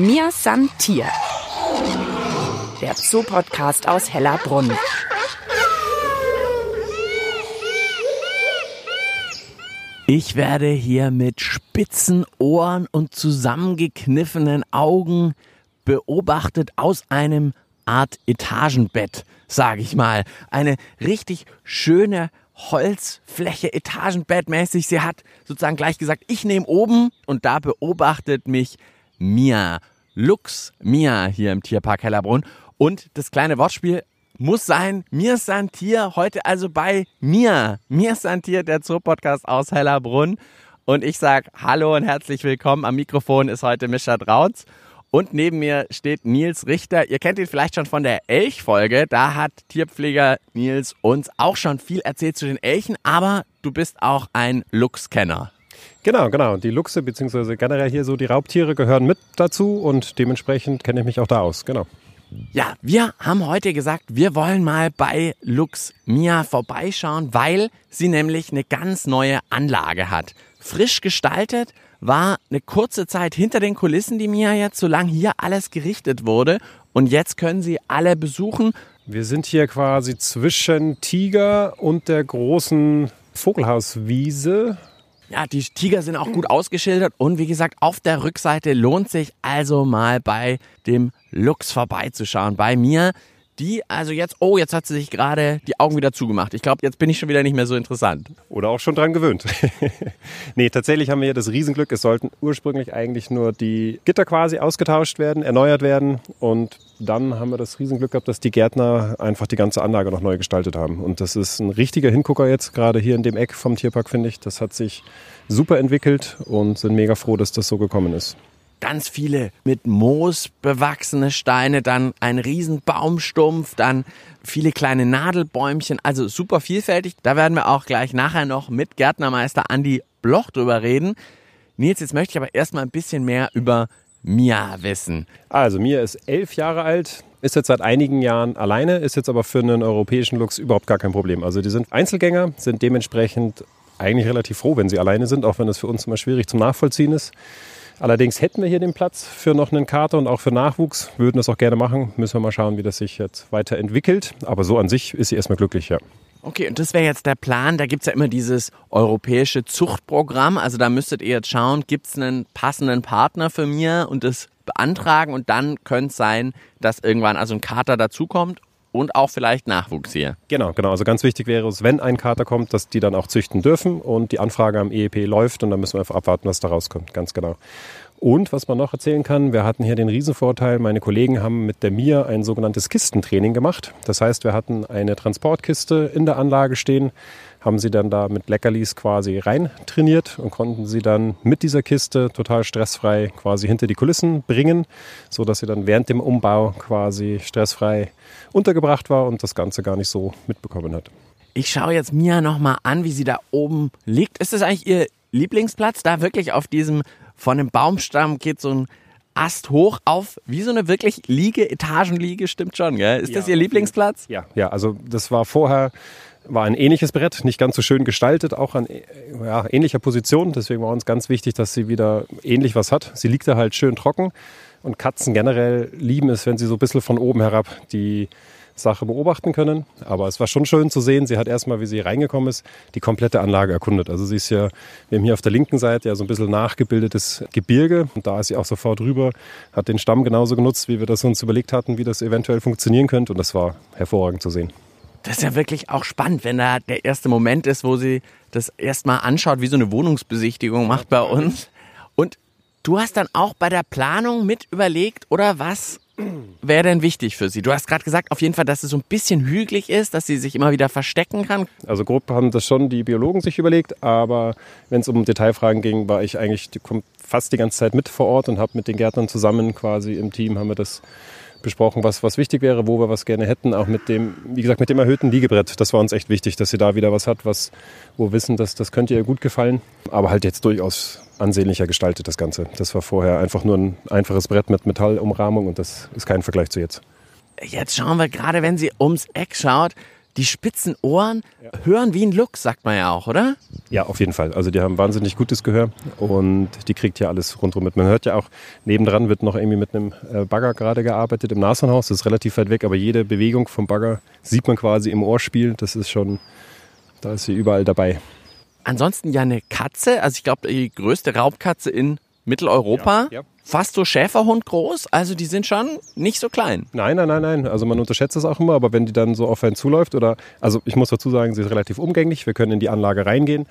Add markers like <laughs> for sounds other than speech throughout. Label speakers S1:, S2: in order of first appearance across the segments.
S1: Mir San Tier. Der Zoopodcast aus Hellerbrunn.
S2: Ich werde hier mit spitzen Ohren und zusammengekniffenen Augen beobachtet aus einem Art Etagenbett, sage ich mal. Eine richtig schöne Holzfläche, Etagenbettmäßig. Sie hat sozusagen gleich gesagt, ich nehme oben und da beobachtet mich Mia. Lux Mia hier im Tierpark Hellerbrunn. Und das kleine Wortspiel muss sein, mir ist ein Tier, heute also bei mir. Mir ist ein Tier, der Zoopodcast aus Hellerbrunn. Und ich sage Hallo und herzlich willkommen. Am Mikrofon ist heute Mischa Drautz. Und neben mir steht Nils Richter. Ihr kennt ihn vielleicht schon von der Elch-Folge. Da hat Tierpfleger Nils uns auch schon viel erzählt zu den Elchen, aber du bist auch ein Luchskenner.
S3: Genau, genau. Die Luchse bzw. generell hier so die Raubtiere gehören mit dazu und dementsprechend kenne ich mich auch da aus. Genau.
S2: Ja, wir haben heute gesagt, wir wollen mal bei Lux Mia vorbeischauen, weil sie nämlich eine ganz neue Anlage hat. Frisch gestaltet, war eine kurze Zeit hinter den Kulissen, die Mia jetzt, solange hier alles gerichtet wurde. Und jetzt können sie alle besuchen.
S3: Wir sind hier quasi zwischen Tiger und der großen Vogelhauswiese.
S2: Ja, die Tiger sind auch gut ausgeschildert und wie gesagt, auf der Rückseite lohnt sich also mal bei dem Lux vorbeizuschauen. Bei mir die also jetzt, oh, jetzt hat sie sich gerade die Augen wieder zugemacht. Ich glaube, jetzt bin ich schon wieder nicht mehr so interessant.
S3: Oder auch schon dran gewöhnt. <laughs> nee, tatsächlich haben wir hier das Riesenglück, es sollten ursprünglich eigentlich nur die Gitter quasi ausgetauscht werden, erneuert werden und dann haben wir das Riesenglück gehabt, dass die Gärtner einfach die ganze Anlage noch neu gestaltet haben. Und das ist ein richtiger Hingucker jetzt, gerade hier in dem Eck vom Tierpark, finde ich. Das hat sich super entwickelt und sind mega froh, dass das so gekommen ist
S2: ganz viele mit Moos bewachsene Steine, dann ein riesen Baumstumpf, dann viele kleine Nadelbäumchen, also super vielfältig. Da werden wir auch gleich nachher noch mit Gärtnermeister Andi Bloch drüber reden. Nils, jetzt möchte ich aber erstmal ein bisschen mehr über Mia wissen.
S3: Also Mia ist elf Jahre alt, ist jetzt seit einigen Jahren alleine, ist jetzt aber für einen europäischen Lux überhaupt gar kein Problem. Also die sind Einzelgänger, sind dementsprechend eigentlich relativ froh, wenn sie alleine sind, auch wenn das für uns immer schwierig zum Nachvollziehen ist. Allerdings hätten wir hier den Platz für noch einen Kater und auch für Nachwuchs. Würden das auch gerne machen. Müssen wir mal schauen, wie das sich jetzt weiterentwickelt. Aber so an sich ist sie erstmal glücklich, ja.
S2: Okay, und das wäre jetzt der Plan. Da gibt es ja immer dieses europäische Zuchtprogramm. Also da müsstet ihr jetzt schauen, gibt es einen passenden Partner für mir und das beantragen. Und dann könnte es sein, dass irgendwann also ein Kater dazukommt und auch vielleicht Nachwuchs hier.
S3: Genau, genau. Also ganz wichtig wäre es, wenn ein Kater kommt, dass die dann auch züchten dürfen und die Anfrage am EEP läuft und dann müssen wir einfach abwarten, was da rauskommt. Ganz genau. Und was man noch erzählen kann, wir hatten hier den Riesenvorteil, meine Kollegen haben mit der MIA ein sogenanntes Kistentraining gemacht. Das heißt, wir hatten eine Transportkiste in der Anlage stehen, haben sie dann da mit Leckerlis quasi rein trainiert und konnten sie dann mit dieser Kiste total stressfrei quasi hinter die Kulissen bringen, so dass sie dann während dem Umbau quasi stressfrei untergebracht war und das Ganze gar nicht so mitbekommen hat.
S2: Ich schaue jetzt Mia nochmal an, wie sie da oben liegt. Ist das eigentlich ihr Lieblingsplatz, da wirklich auf diesem von dem Baumstamm geht so ein Ast hoch auf, wie so eine wirklich Liege, Etagenliege, stimmt schon, gell? Ist ja, das Ihr Lieblingsplatz?
S3: Ja, ja, also das war vorher, war ein ähnliches Brett, nicht ganz so schön gestaltet, auch an ja, ähnlicher Position. Deswegen war uns ganz wichtig, dass sie wieder ähnlich was hat. Sie liegt da halt schön trocken und Katzen generell lieben es, wenn sie so ein bisschen von oben herab die Sache beobachten können. Aber es war schon schön zu sehen. Sie hat erstmal, wie sie reingekommen ist, die komplette Anlage erkundet. Also sie ist ja, wir haben hier auf der linken Seite ja so ein bisschen nachgebildetes Gebirge. Und da ist sie auch sofort rüber, hat den Stamm genauso genutzt, wie wir das uns überlegt hatten, wie das eventuell funktionieren könnte. Und das war hervorragend zu sehen.
S2: Das ist ja wirklich auch spannend, wenn da der erste Moment ist, wo sie das erstmal anschaut, wie so eine Wohnungsbesichtigung macht bei uns. Und du hast dann auch bei der Planung mit überlegt, oder was wäre denn wichtig für Sie? Du hast gerade gesagt, auf jeden Fall, dass es so ein bisschen hügelig ist, dass sie sich immer wieder verstecken kann.
S3: Also grob haben das schon die Biologen sich überlegt, aber wenn es um Detailfragen ging, war ich eigentlich fast die ganze Zeit mit vor Ort und habe mit den Gärtnern zusammen quasi im Team haben wir das besprochen, was, was wichtig wäre, wo wir was gerne hätten. Auch mit dem, wie gesagt, mit dem erhöhten Liegebrett. Das war uns echt wichtig, dass sie da wieder was hat, was, wo wir wissen, dass das könnte ihr gut gefallen. Aber halt jetzt durchaus ansehnlicher gestaltet, das Ganze. Das war vorher einfach nur ein einfaches Brett mit Metallumrahmung und das ist kein Vergleich zu jetzt.
S2: Jetzt schauen wir gerade, wenn sie ums Eck schaut, die spitzen Ohren hören wie ein Luchs, sagt man ja auch, oder?
S3: Ja, auf jeden Fall. Also die haben wahnsinnig gutes Gehör und die kriegt ja alles rundherum mit. Man hört ja auch, nebendran wird noch irgendwie mit einem äh, Bagger gerade gearbeitet im Nashornhaus. Das ist relativ weit weg, aber jede Bewegung vom Bagger sieht man quasi im Ohrspiel. Das ist schon, da ist sie überall dabei.
S2: Ansonsten ja eine Katze, also ich glaube die größte Raubkatze in Mitteleuropa.
S3: Ja, ja.
S2: Fast so Schäferhund groß, also die sind schon nicht so klein.
S3: Nein, nein, nein, nein. Also man unterschätzt es auch immer, aber wenn die dann so auf einen zuläuft oder, also ich muss dazu sagen, sie ist relativ umgänglich. Wir können in die Anlage reingehen.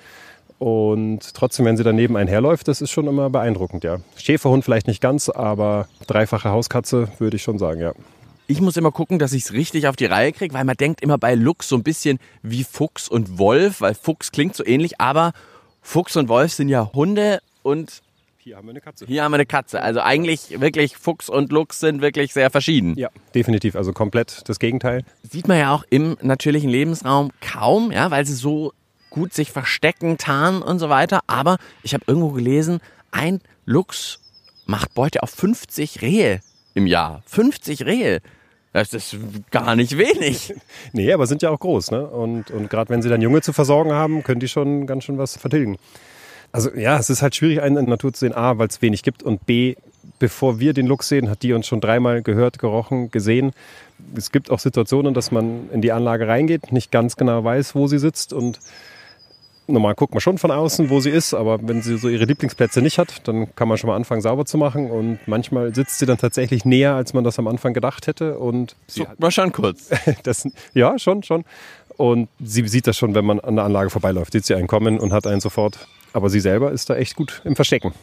S3: Und trotzdem, wenn sie daneben einherläuft, das ist schon immer beeindruckend, ja. Schäferhund vielleicht nicht ganz, aber dreifache Hauskatze würde ich schon sagen, ja.
S2: Ich muss immer gucken, dass ich es richtig auf die Reihe kriege, weil man denkt immer bei Lux so ein bisschen wie Fuchs und Wolf, weil Fuchs klingt so ähnlich, aber Fuchs und Wolf sind ja Hunde und
S3: Hier haben wir eine Katze.
S2: hier haben wir eine Katze. Also eigentlich wirklich Fuchs und Lux sind wirklich sehr verschieden.
S3: Ja, definitiv. Also komplett das Gegenteil.
S2: Sieht man ja auch im natürlichen Lebensraum kaum, ja, weil sie so gut sich verstecken, tarnen und so weiter. Aber ich habe irgendwo gelesen, ein Luchs macht Beute auf 50 Rehe im Jahr. 50 Rehe. Das ist gar nicht wenig. <laughs>
S3: Nee, aber sind ja auch groß. Ne? Und, und gerade wenn sie dann Junge zu versorgen haben, können die schon ganz schön was vertilgen. Also ja, es ist halt schwierig, einen in der Natur zu sehen. A, weil es wenig gibt und B, bevor wir den Luchs sehen, hat die uns schon dreimal gehört, gerochen, gesehen. Es gibt auch Situationen, dass man in die Anlage reingeht, nicht ganz genau weiß, wo sie sitzt und normal guckt man schon von außen, wo sie ist, aber wenn sie so ihre Lieblingsplätze nicht hat, dann kann man schon mal anfangen, sauber zu machen und manchmal sitzt sie dann tatsächlich näher, als man das am Anfang gedacht hätte und
S2: Guckt mal schon kurz. <laughs>
S3: das, ja, schon, schon. Und sie sieht das schon, wenn man an der Anlage vorbeiläuft, sieht sie einen kommen und hat einen sofort. Aber sie selber ist da echt gut im Verstecken.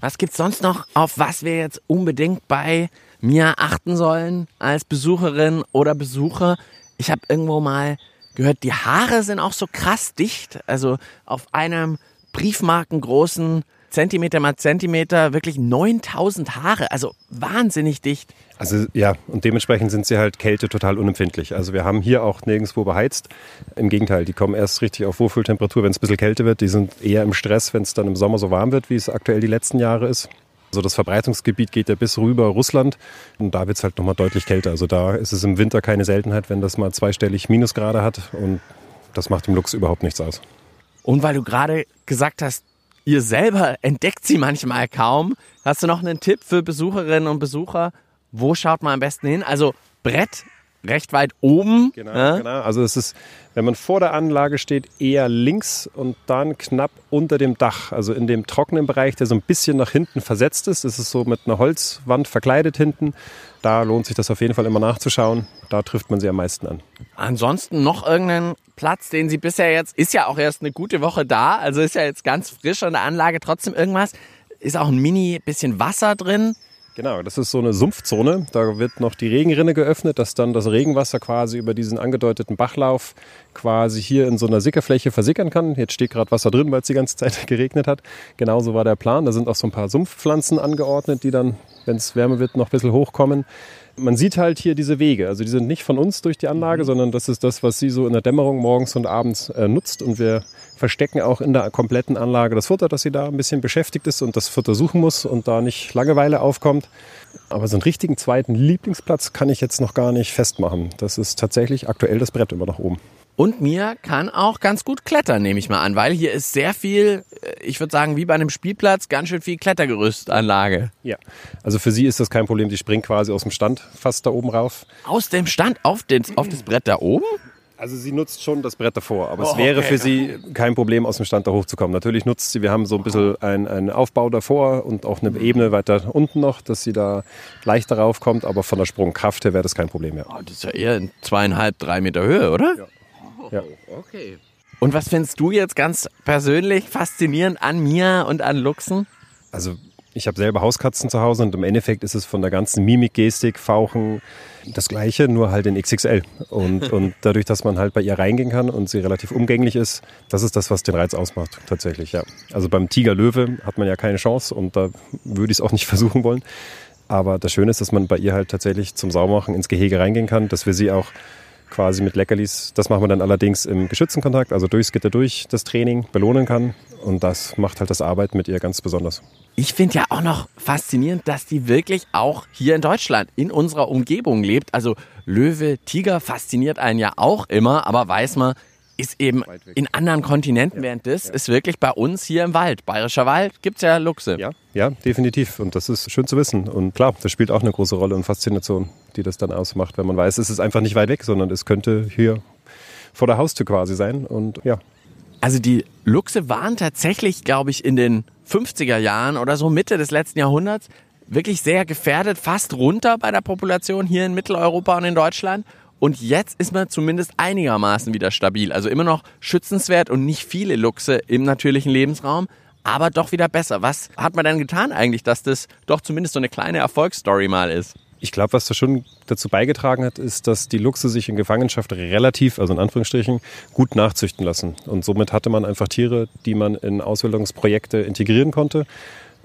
S2: Was gibt's sonst noch, auf was wir jetzt unbedingt bei mir achten sollen als Besucherin oder Besucher? Ich habe irgendwo mal gehört, die Haare sind auch so krass dicht. Also auf einem briefmarkengroßen Zentimeter mal Zentimeter wirklich 9000 Haare. Also wahnsinnig dicht.
S3: Also ja, und dementsprechend sind sie halt Kälte total unempfindlich. Also wir haben hier auch nirgendwo beheizt. Im Gegenteil, die kommen erst richtig auf Wohlfühltemperatur, wenn es ein bisschen kälter wird. Die sind eher im Stress, wenn es dann im Sommer so warm wird, wie es aktuell die letzten Jahre ist. Also das Verbreitungsgebiet geht ja bis rüber Russland und da wird es halt nochmal deutlich kälter. Also da ist es im Winter keine Seltenheit, wenn das mal zweistellig Minusgrade hat und das macht dem Luchs überhaupt nichts aus.
S2: Und weil du gerade gesagt hast, ihr selber entdeckt sie manchmal kaum, hast du noch einen Tipp für Besucherinnen und Besucher? Wo schaut man am besten hin? Also Brett recht weit oben.
S3: Genau,
S2: ja?
S3: genau. Also es ist, wenn man vor der Anlage steht, eher links und dann knapp unter dem Dach, also in dem trockenen Bereich, der so ein bisschen nach hinten versetzt ist. Das ist so mit einer Holzwand verkleidet hinten. Da lohnt sich das auf jeden Fall immer nachzuschauen. Da trifft man sie am meisten an.
S2: Ansonsten noch irgendeinen Platz, den sie bisher jetzt, ist ja auch erst eine gute Woche da, also ist ja jetzt ganz frisch an der Anlage, trotzdem irgendwas. Ist auch ein mini bisschen Wasser drin.
S3: Genau, das ist so eine Sumpfzone. Da wird noch die Regenrinne geöffnet, dass dann das Regenwasser quasi über diesen angedeuteten Bachlauf quasi hier in so einer Sickerfläche versickern kann. Jetzt steht gerade Wasser drin, weil es die ganze Zeit <laughs> geregnet hat. Genauso war der Plan. Da sind auch so ein paar Sumpfpflanzen angeordnet, die dann, wenn es wärmer wird, noch ein bisschen hochkommen. Man sieht halt hier diese Wege. Also die sind nicht von uns durch die Anlage, sondern das ist das, was sie so in der Dämmerung morgens und abends äh, nutzt. Und wir verstecken auch in der kompletten Anlage das Futter, dass sie da ein bisschen beschäftigt ist und das Futter suchen muss und da nicht Langeweile aufkommt. Aber so einen richtigen zweiten Lieblingsplatz kann ich jetzt noch gar nicht festmachen. Das ist tatsächlich aktuell das Brett immer nach oben.
S2: Und mir kann auch ganz gut klettern, nehme ich mal an, weil hier ist sehr viel, äh, ich würde sagen, wie bei einem Spielplatz, ganz schön viel Klettergerüstanlage.
S3: Ja, also für sie ist das kein Problem. Die springt quasi aus dem Stand fast da oben rauf.
S2: Aus dem Stand auf, den, auf das Brett da oben?
S3: Also sie nutzt schon das Brett davor, aber
S2: Oh,
S3: es wäre
S2: okay.
S3: für sie kein Problem, aus dem Stand da hochzukommen. Natürlich nutzt sie, wir haben so ein bisschen einen, einen Aufbau davor und auch eine Ebene weiter unten noch, dass sie da leichter raufkommt, aber von der Sprungkraft her wäre das kein Problem mehr.
S2: Oh, das ist ja eher in zweieinhalb, drei Meter Höhe, oder?
S3: Ja.
S2: Okay. Und was findest du jetzt ganz persönlich faszinierend an mir und an Luchsen?
S3: Also ich habe selber Hauskatzen zu Hause und im Endeffekt ist es von der ganzen Mimik, Gestik, Fauchen das gleiche, nur halt in XXL. Und, <laughs> und dadurch, dass man halt bei ihr reingehen kann und sie relativ umgänglich ist, das ist das, was den Reiz ausmacht, tatsächlich, ja. Also beim Tiger-Löwe hat man ja keine Chance und da würde ich es auch nicht <laughs> versuchen wollen. Aber das Schöne ist, dass man bei ihr halt tatsächlich zum Saubermachen ins Gehege reingehen kann, dass wir sie auch quasi mit Leckerlis. Das machen wir dann allerdings im geschützten Kontakt, also durchs Gitter durch das Training belohnen kann. Und das macht halt das Arbeiten mit ihr ganz besonders.
S2: Ich finde ja auch noch faszinierend, dass die wirklich auch hier in Deutschland in unserer Umgebung lebt. Also Löwe, Tiger fasziniert einen ja auch immer, aber weiß man, ist eben in anderen Kontinenten, während das ja. ist wirklich bei uns hier im Wald. Bayerischer Wald gibt es ja Luchse.
S3: Ja, ja, definitiv. Und das ist schön zu wissen. Und klar, das spielt auch eine große Rolle und Faszination, die das dann ausmacht, wenn man weiß, es ist einfach nicht weit weg, sondern es könnte hier vor der Haustür quasi sein. Und ja.
S2: Also die Luchse waren tatsächlich, glaube ich, in den 50er Jahren oder so Mitte des letzten Jahrhunderts wirklich sehr gefährdet, fast runter bei der Population hier in Mitteleuropa und in Deutschland. Und jetzt ist man zumindest einigermaßen wieder stabil. Also immer noch schützenswert und nicht viele Luchse im natürlichen Lebensraum, aber doch wieder besser. Was hat man denn getan eigentlich, dass das doch zumindest so eine kleine Erfolgsstory mal ist?
S3: Ich glaube, was da schon dazu beigetragen hat, ist, dass die Luchse sich in Gefangenschaft relativ, also in Anführungsstrichen, gut nachzüchten lassen. Und somit hatte man einfach Tiere, die man in Ausbildungsprojekte integrieren konnte.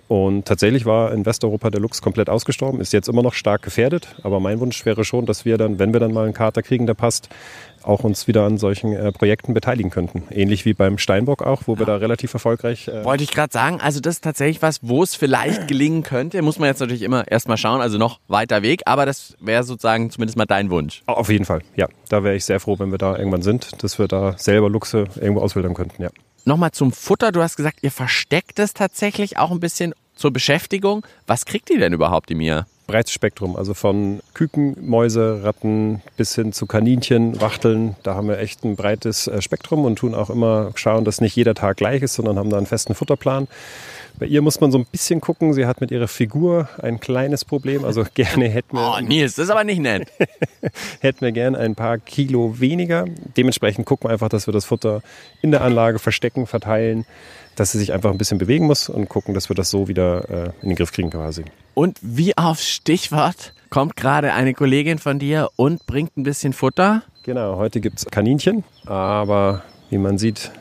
S3: Und tatsächlich war in Westeuropa der Luchs komplett ausgestorben, ist jetzt immer noch stark gefährdet. Aber mein Wunsch wäre schon, dass wir dann, wenn wir dann mal einen Kater kriegen, der passt, auch uns wieder an solchen äh, Projekten beteiligen könnten. Ähnlich wie beim Steinbock auch, wo wir da relativ erfolgreich.
S2: Äh Wollte ich gerade sagen, also das ist tatsächlich was, wo es vielleicht <clears throat> gelingen könnte. Muss man jetzt natürlich immer erstmal schauen, also noch weiter Weg, aber das wäre sozusagen zumindest mal dein Wunsch.
S3: Auf jeden Fall, ja. Da wäre ich sehr froh, wenn wir da irgendwann sind, dass wir da selber Luchse irgendwo auswildern könnten, ja.
S2: Nochmal zum Futter. Du hast gesagt, ihr versteckt es tatsächlich auch ein bisschen zur Beschäftigung. Was kriegt ihr denn überhaupt, die Mia?
S3: Breites Spektrum, also von Küken, Mäuse, Ratten bis hin zu Kaninchen, Wachteln. Da haben wir echt ein breites äh, Spektrum und tun auch immer schauen, dass nicht jeder Tag gleich ist, sondern haben da einen festen Futterplan. Bei ihr muss man so ein bisschen gucken. Sie hat mit ihrer Figur ein kleines Problem. Also <laughs> gerne hätten wir.
S2: Oh, Nils, das ist aber nicht nett. <laughs>
S3: hätten wir gerne ein paar Kilo weniger. Dementsprechend gucken wir einfach, dass wir das Futter in der Anlage verstecken, verteilen, dass sie sich einfach ein bisschen bewegen muss und gucken, dass wir das so wieder äh, in den Griff kriegen quasi.
S2: Und wie auf Stichwort kommt gerade eine Kollegin von dir und bringt ein bisschen Futter.
S3: Genau, heute gibt es Kaninchen, aber wie man sieht,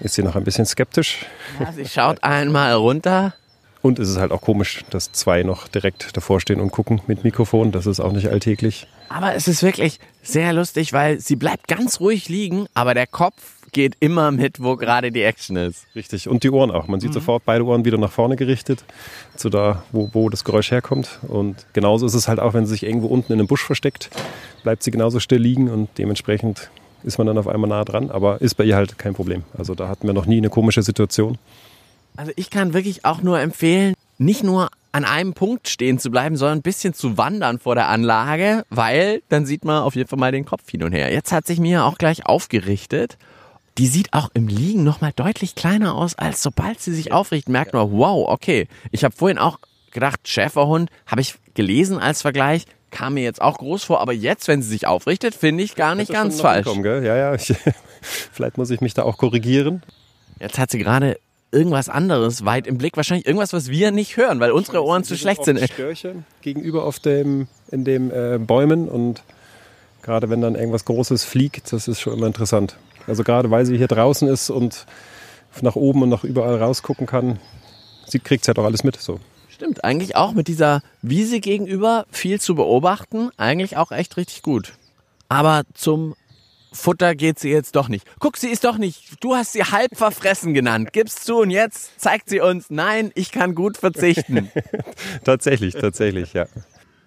S3: ist sie noch ein bisschen skeptisch.
S2: Ja, sie schaut einmal runter.
S3: Und es ist halt auch komisch, dass zwei noch direkt davor stehen und gucken mit Mikrofon. Das ist auch nicht alltäglich.
S2: Aber es ist wirklich sehr lustig, weil sie bleibt ganz ruhig liegen, aber der Kopf geht immer mit, wo gerade die Action ist.
S3: Richtig. Und die Ohren auch. Man sieht mhm. sofort beide Ohren wieder nach vorne gerichtet, zu da, wo, wo das Geräusch herkommt. Und genauso ist es halt auch, wenn sie sich irgendwo unten in einem Busch versteckt, bleibt sie genauso still liegen und dementsprechend ist man dann auf einmal nah dran, aber ist bei ihr halt kein Problem. Also da hatten wir noch nie eine komische Situation.
S2: Also ich kann wirklich auch nur empfehlen, nicht nur an einem Punkt stehen zu bleiben, sondern ein bisschen zu wandern vor der Anlage, weil dann sieht man auf jeden Fall mal den Kopf hin und her. Jetzt hat sich mir auch gleich aufgerichtet. Die sieht auch im Liegen nochmal deutlich kleiner aus, als sobald sie sich aufrichtet, merkt man, wow, okay. Ich habe vorhin auch gedacht, Schäferhund, habe ich gelesen als Vergleich, kam mir jetzt auch groß vor, aber jetzt, wenn sie sich aufrichtet, finde ich gar nicht ganz falsch.
S3: Gell? Ja, ja, ich, <laughs> vielleicht muss ich mich da auch korrigieren.
S2: Jetzt hat sie gerade irgendwas anderes weit im Blick, wahrscheinlich irgendwas, was wir nicht hören, weil unsere Ohren zu schlecht sind.
S3: Störchen gegenüber auf dem, in den äh, Bäumen und gerade wenn dann irgendwas Großes fliegt, das ist schon immer interessant. Also gerade weil sie hier draußen ist und nach oben und nach überall rausgucken kann, sie kriegt es ja doch alles mit. So.
S2: Stimmt, eigentlich auch mit dieser Wiese gegenüber viel zu beobachten, eigentlich auch echt richtig gut. Aber zum Futter geht sie jetzt doch nicht. Guck, sie ist doch nicht. Du hast sie halb verfressen genannt. Gib's zu und jetzt zeigt sie uns, nein, ich kann gut verzichten. <laughs>
S3: tatsächlich, tatsächlich, ja.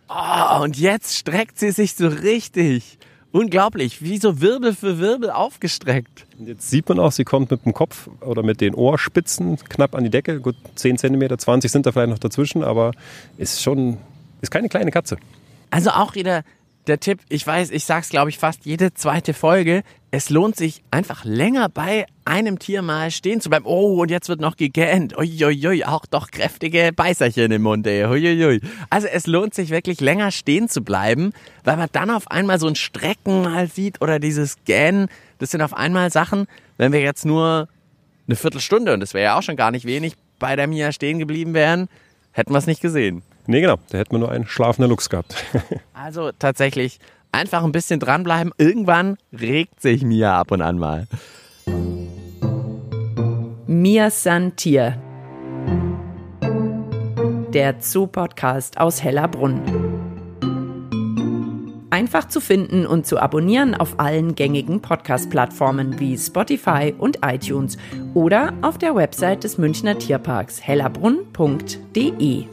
S2: Oh, und jetzt streckt sie sich so richtig. Unglaublich, wie so Wirbel für Wirbel aufgestreckt.
S3: Jetzt sieht man auch, sie kommt mit dem Kopf oder mit den Ohrspitzen knapp an die Decke. Gut, 10 cm, 20 sind da vielleicht noch dazwischen, aber ist schon, ist keine kleine Katze.
S2: Also auch wieder der Tipp, ich weiß, ich sag's glaube ich fast jede zweite Folge, es lohnt sich einfach länger bei einem Tier mal stehen zu bleiben. Oh, und jetzt wird noch gegähnt. Uiuiui, auch doch kräftige Beißerchen im Mund, ey. Uiuiui. Also es lohnt sich wirklich länger stehen zu bleiben, weil man dann auf einmal so ein Strecken mal sieht oder dieses Gähnen. Das sind auf einmal Sachen, wenn wir jetzt nur eine Viertelstunde, und das wäre ja auch schon gar nicht wenig, bei der Mia stehen geblieben wären, hätten wir es nicht gesehen.
S3: Nee, genau. Da hätten wir nur einen schlafenden Lux gehabt. <laughs>
S2: also tatsächlich einfach ein bisschen dranbleiben. Irgendwann regt sich Mia ab und an mal.
S1: Mia Santier. Der Zoo-Podcast aus Hellerbrunn. Ein einfach zu finden und zu abonnieren auf allen gängigen Podcast-Plattformen wie Spotify und iTunes oder auf der Website des Münchner Tierparks hellerbrunn.de.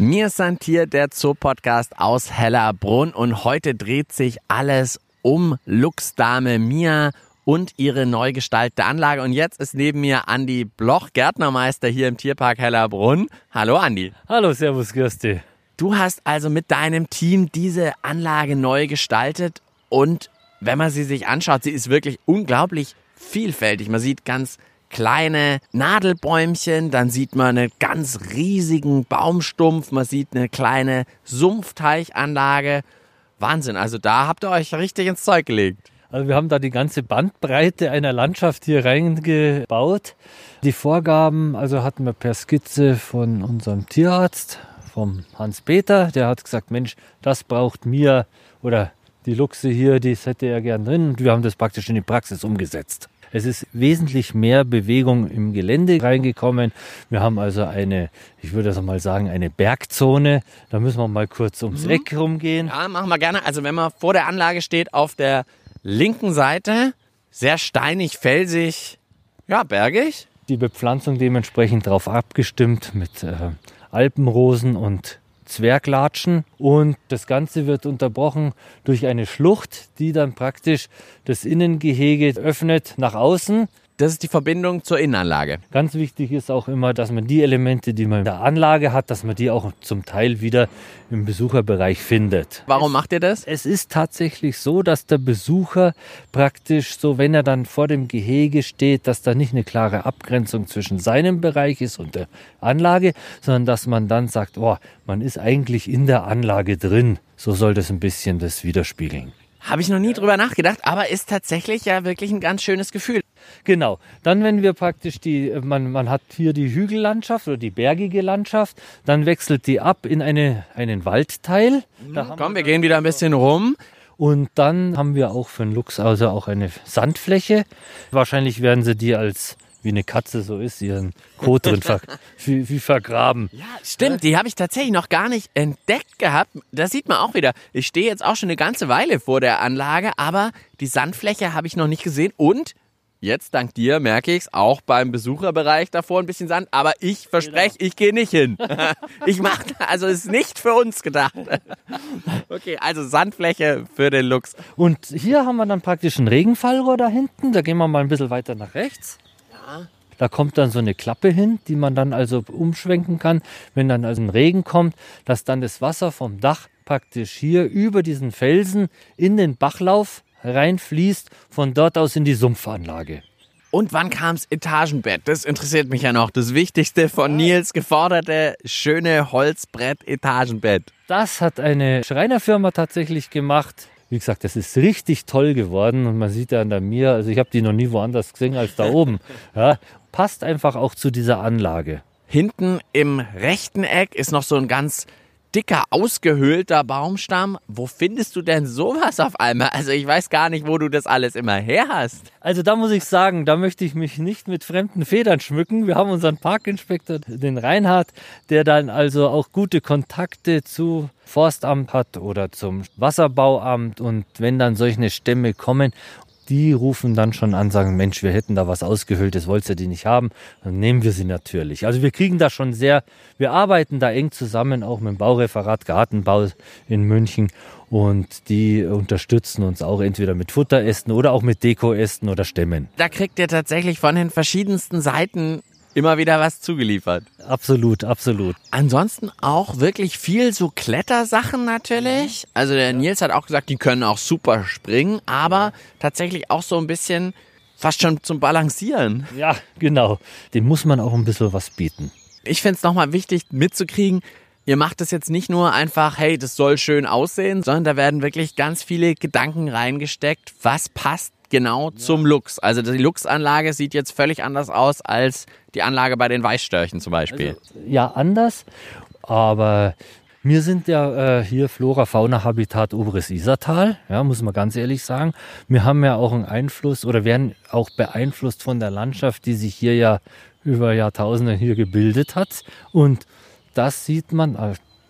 S2: Mir ist ein Tier, der Zoo-Podcast aus Hellerbrunn und heute dreht sich alles um Luchsdame Mia und ihre neu gestaltete Anlage. Und jetzt ist neben mir Andi Bloch, Gärtnermeister hier im Tierpark Hellerbrunn. Hallo Andi.
S4: Hallo, Servus, Gersti.
S2: Du hast also mit deinem Team diese Anlage neu gestaltet und wenn man sie sich anschaut, sie ist wirklich unglaublich vielfältig. Man sieht ganz kleine Nadelbäumchen, dann sieht man einen ganz riesigen Baumstumpf, man sieht eine kleine Sumpfteichanlage. Wahnsinn, also da habt ihr euch richtig ins Zeug gelegt.
S4: Also wir haben da die ganze Bandbreite einer Landschaft hier reingebaut. Die Vorgaben, also hatten wir per Skizze von unserem Tierarzt, vom Hans-Peter, der hat gesagt, Mensch, das braucht mir oder die Luchse hier, die hätte er gern drin. Und wir haben das praktisch in die Praxis umgesetzt. Es ist wesentlich mehr Bewegung im Gelände reingekommen. Wir haben also eine, ich würde das mal sagen, eine Bergzone. Da müssen wir mal kurz ums mhm. Eck rumgehen.
S2: Ja, machen wir gerne. Also wenn man vor der Anlage steht, auf der linken Seite sehr steinig, felsig, ja, bergig.
S4: Die Bepflanzung dementsprechend darauf abgestimmt mit äh, Alpenrosen und Zwerglatschen. Und das Ganze wird unterbrochen durch eine Schlucht, die dann praktisch das Innengehege öffnet nach außen.
S2: Das ist die Verbindung zur Innenanlage.
S4: Ganz wichtig ist auch immer, dass man die Elemente, die man in der Anlage hat, dass man die auch zum Teil wieder im Besucherbereich findet.
S2: Warum macht ihr das?
S4: Es ist tatsächlich so, dass der Besucher praktisch so, wenn er dann vor dem Gehege steht, dass da nicht eine klare Abgrenzung zwischen seinem Bereich ist und der Anlage, sondern dass man dann sagt, oh, man ist eigentlich in der Anlage drin. So soll das ein bisschen das widerspiegeln.
S2: Habe ich noch nie drüber nachgedacht, aber ist tatsächlich ja wirklich ein ganz schönes Gefühl.
S4: Genau. Dann, wenn wir praktisch die, man, man hat hier die Hügellandschaft oder die bergige Landschaft, dann wechselt die ab in eine, einen Waldteil.
S2: Da Komm, wir, gehen wieder ein bisschen rum.
S4: Und dann haben wir auch für den Luchs also auch eine Sandfläche. Wahrscheinlich werden sie die als wie eine Katze so ist, ihren Kot drin ver <laughs> wie, wie vergraben.
S2: Ja, stimmt, die habe ich tatsächlich noch gar nicht entdeckt gehabt. Das sieht man auch wieder. Ich stehe jetzt auch schon eine ganze Weile vor der Anlage, aber die Sandfläche habe ich noch nicht gesehen und Jetzt dank dir merke ich es auch beim Besucherbereich davor ein bisschen Sand, aber ich verspreche, genau. ich gehe nicht hin. <laughs> ich mache, also ist nicht für uns gedacht. <laughs> okay, also Sandfläche für den Luchs.
S4: Und hier haben wir dann praktisch ein Regenfallrohr da hinten. Da gehen wir mal ein bisschen weiter nach rechts. Ja. Da kommt dann so eine Klappe hin, die man dann also umschwenken kann, wenn dann also ein Regen kommt, dass dann das Wasser vom Dach praktisch hier über diesen Felsen in den Bachlauf reinfließt, von dort aus in die Sumpfanlage.
S2: Und wann kam's Etagenbett? Das interessiert mich ja noch. Das Wichtigste von Nils geforderte schöne Holzbrett-Etagenbett.
S4: Das hat eine Schreinerfirma tatsächlich gemacht. Wie gesagt, das ist richtig toll geworden und man sieht ja an der Mir, also ich habe die noch nie woanders gesehen als da oben. <laughs> Ja, passt einfach auch zu dieser Anlage.
S2: Hinten im rechten Eck ist noch so ein ganz dicker, ausgehöhlter Baumstamm. Wo findest du denn sowas auf einmal? Also ich weiß gar nicht, wo du das alles immer her hast.
S4: Also da muss ich sagen, da möchte ich mich nicht mit fremden Federn schmücken. Wir haben unseren Parkinspektor, den Reinhard, der dann also auch gute Kontakte zu Forstamt hat oder zum Wasserbauamt und wenn dann solche Stämme kommen die rufen dann schon an, sagen, Mensch, wir hätten da was ausgehöhltes, wollt ihr die nicht haben? Dann nehmen wir sie natürlich. Also wir kriegen da schon sehr, wir arbeiten da eng zusammen, auch mit dem Baureferat Gartenbau in München und die unterstützen uns auch entweder mit Futterästen oder auch mit Dekoästen oder Stämmen.
S2: Da kriegt ihr tatsächlich von den verschiedensten Seiten immer wieder was zugeliefert.
S4: Absolut, absolut.
S2: Ansonsten auch wirklich viel so Klettersachen natürlich. Also der Nils hat auch gesagt, die können auch super springen, aber tatsächlich auch so ein bisschen fast schon zum Balancieren.
S4: Ja, genau. Dem muss man auch ein bisschen was bieten.
S2: Ich finde es nochmal wichtig mitzukriegen, Ihr macht es jetzt nicht nur einfach, hey, das soll schön aussehen, sondern da werden wirklich ganz viele Gedanken reingesteckt, was passt genau zum Lux. Also die Lux-Anlage sieht jetzt völlig anders aus als die Anlage bei den Weißstörchen zum Beispiel.
S4: Also, ja, anders, aber wir sind ja äh, hier Flora Fauna Habitat Oberes Isertal, ja, muss man ganz ehrlich sagen. Wir haben ja auch einen Einfluss oder werden auch beeinflusst von der Landschaft, die sich hier ja über Jahrtausende hier gebildet hat. Und das sieht man,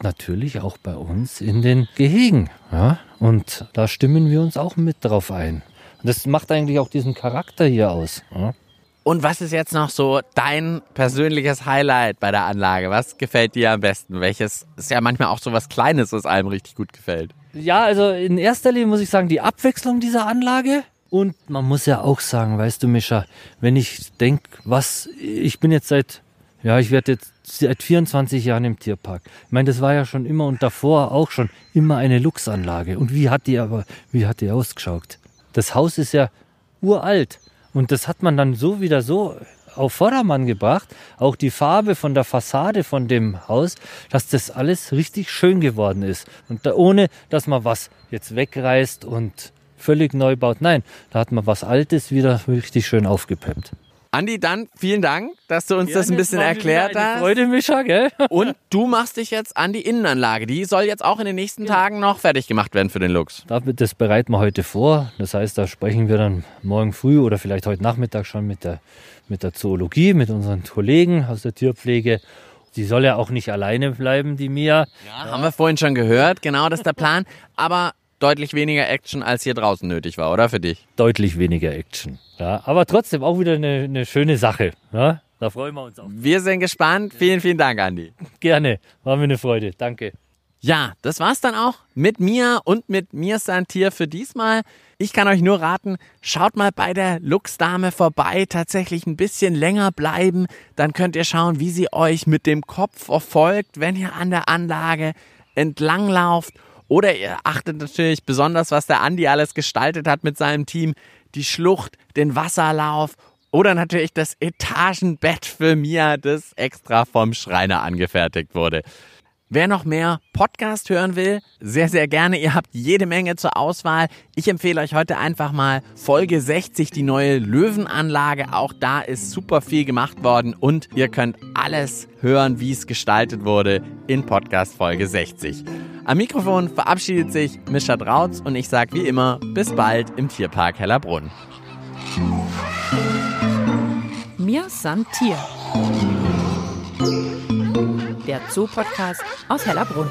S4: natürlich auch bei uns in den Gehegen. Ja? Und da stimmen wir uns auch mit drauf ein. Und das macht eigentlich auch diesen Charakter hier aus. Ja?
S2: Und was ist jetzt noch so dein persönliches Highlight bei der Anlage? Was gefällt dir am besten? Welches ist ja manchmal auch so was Kleines, was einem richtig gut gefällt?
S4: Ja, also in erster Linie muss ich sagen, die Abwechslung dieser Anlage. Und man muss ja auch sagen, weißt du, Mischa, wenn ich denke, was, ich bin jetzt seit, ja, ich werde jetzt seit 24 Jahren im Tierpark. Ich meine, das war ja schon immer und davor auch schon immer eine Luchsanlage. Und wie hat die aber, wie hat die ausgeschaut? Das Haus ist ja uralt. Und das hat man dann so wieder so auf Vordermann gebracht, auch die Farbe von der Fassade von dem Haus, dass das alles richtig schön geworden ist. Und da, ohne, dass man was jetzt wegreißt und völlig neu baut. Nein, da hat man was Altes wieder richtig schön aufgepeppt.
S2: Andi, dann vielen Dank, dass du uns Gerne, das ein bisschen erklärt hast.
S4: Freude, Mischa, gell? <laughs>
S2: Und du machst dich jetzt an die Innenanlage. Die soll jetzt auch in den nächsten ja. Tagen noch fertig gemacht werden für den Lux.
S4: Das bereiten wir heute vor. Das heißt, da sprechen wir dann morgen früh oder vielleicht heute Nachmittag schon mit der, mit der Zoologie, mit unseren Kollegen aus der Tierpflege. Sie soll ja auch nicht alleine bleiben, die Mia.
S2: Ja, ja. haben wir vorhin schon gehört. Genau, das ist der Plan. Aber deutlich weniger Action, als hier draußen nötig war, oder für dich?
S4: Deutlich weniger Action. Ja, aber trotzdem auch wieder eine, eine schöne Sache. Ja? Da freuen wir uns auch.
S2: Wir sind gespannt. Vielen, vielen Dank, Andi.
S4: Gerne. War mir eine Freude. Danke.
S2: Ja, das war's dann auch mit mir und mit mir Santier für diesmal. Ich kann euch nur raten, schaut mal bei der Luchsdame vorbei, tatsächlich ein bisschen länger bleiben, dann könnt ihr schauen, wie sie euch mit dem Kopf verfolgt, wenn ihr an der Anlage entlanglauft oder ihr achtet natürlich besonders, was der Andi alles gestaltet hat mit seinem Team. Die Schlucht, den Wasserlauf oder natürlich das Etagenbett für Mia, das extra vom Schreiner angefertigt wurde. Wer noch mehr Podcast hören will, sehr, sehr gerne. Ihr habt jede Menge zur Auswahl. Ich empfehle euch heute einfach mal Folge 60, die neue Löwenanlage. Auch da ist super viel gemacht worden und ihr könnt alles hören, wie es gestaltet wurde in Podcast Folge 60. Am Mikrofon verabschiedet sich Mischa Drautz und ich sage wie immer bis bald im Tierpark Hellerbrunn.
S1: Mir san Tier der Zoo-Podcast aus Hellerbrunn.